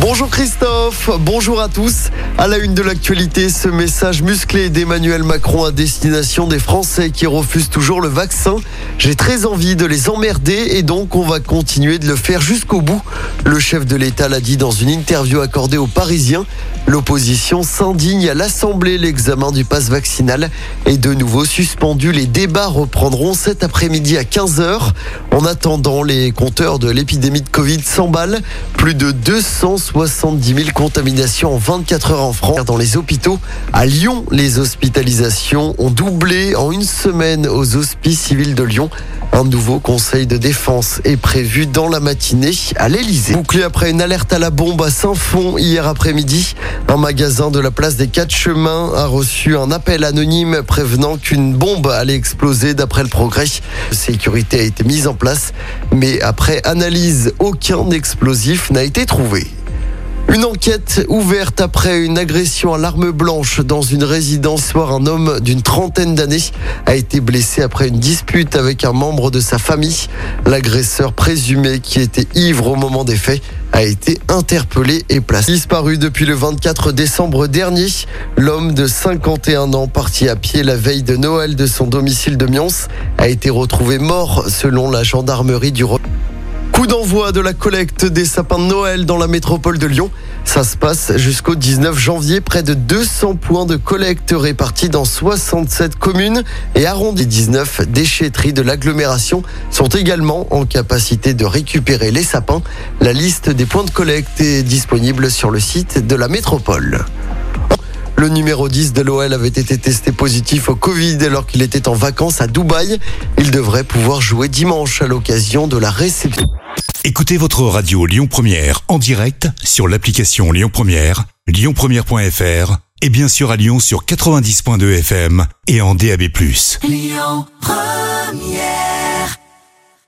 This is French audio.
Bonjour Christophe, bonjour à tous. À la une de l'actualité, ce message musclé d'Emmanuel Macron à destination des Français qui refusent toujours le vaccin. J'ai très envie de les emmerder et donc on va continuer de le faire jusqu'au bout. Le chef de l'État l'a dit dans une interview accordée aux Parisiens. L'opposition s'indigne à l'Assemblée. L'examen du pass vaccinal est de nouveau suspendu. Les débats reprendront cet après-midi à 15h. En attendant, les compteurs de l'épidémie de Covid s'emballent. Plus de 270 000 contaminations en 24 heures en France. Dans les hôpitaux, à Lyon, les hospitalisations ont doublé en une semaine aux hospices civils de Lyon. Un nouveau conseil de défense est prévu dans la matinée à l'Elysée. Bouclé après une alerte à la bombe à Saint-Fond hier après-midi, un magasin de la place des Quatre Chemins a reçu un appel anonyme prévenant qu'une bombe allait exploser d'après le progrès. Sécurité a été mise en place, mais après analyse, aucun explosif n'a été trouvé. Une enquête ouverte après une agression à l'arme blanche dans une résidence. Soir, un homme d'une trentaine d'années a été blessé après une dispute avec un membre de sa famille. L'agresseur présumé, qui était ivre au moment des faits, a été interpellé et placé. Disparu depuis le 24 décembre dernier, l'homme de 51 ans parti à pied la veille de Noël de son domicile de Mions a été retrouvé mort selon la gendarmerie du Coup d'envoi de la collecte des sapins de Noël dans la métropole de Lyon. Ça se passe jusqu'au 19 janvier. Près de 200 points de collecte répartis dans 67 communes et arrondis 19 déchetteries de l'agglomération sont également en capacité de récupérer les sapins. La liste des points de collecte est disponible sur le site de la métropole. Le numéro 10 de l'OL avait été testé positif au Covid alors qu'il était en vacances à Dubaï. Il devrait pouvoir jouer dimanche à l'occasion de la réception. Écoutez votre radio Lyon Première en direct sur l'application Lyon Première, lyonpremière.fr et bien sûr à Lyon sur 90.2 FM et en DAB+. Lyon Première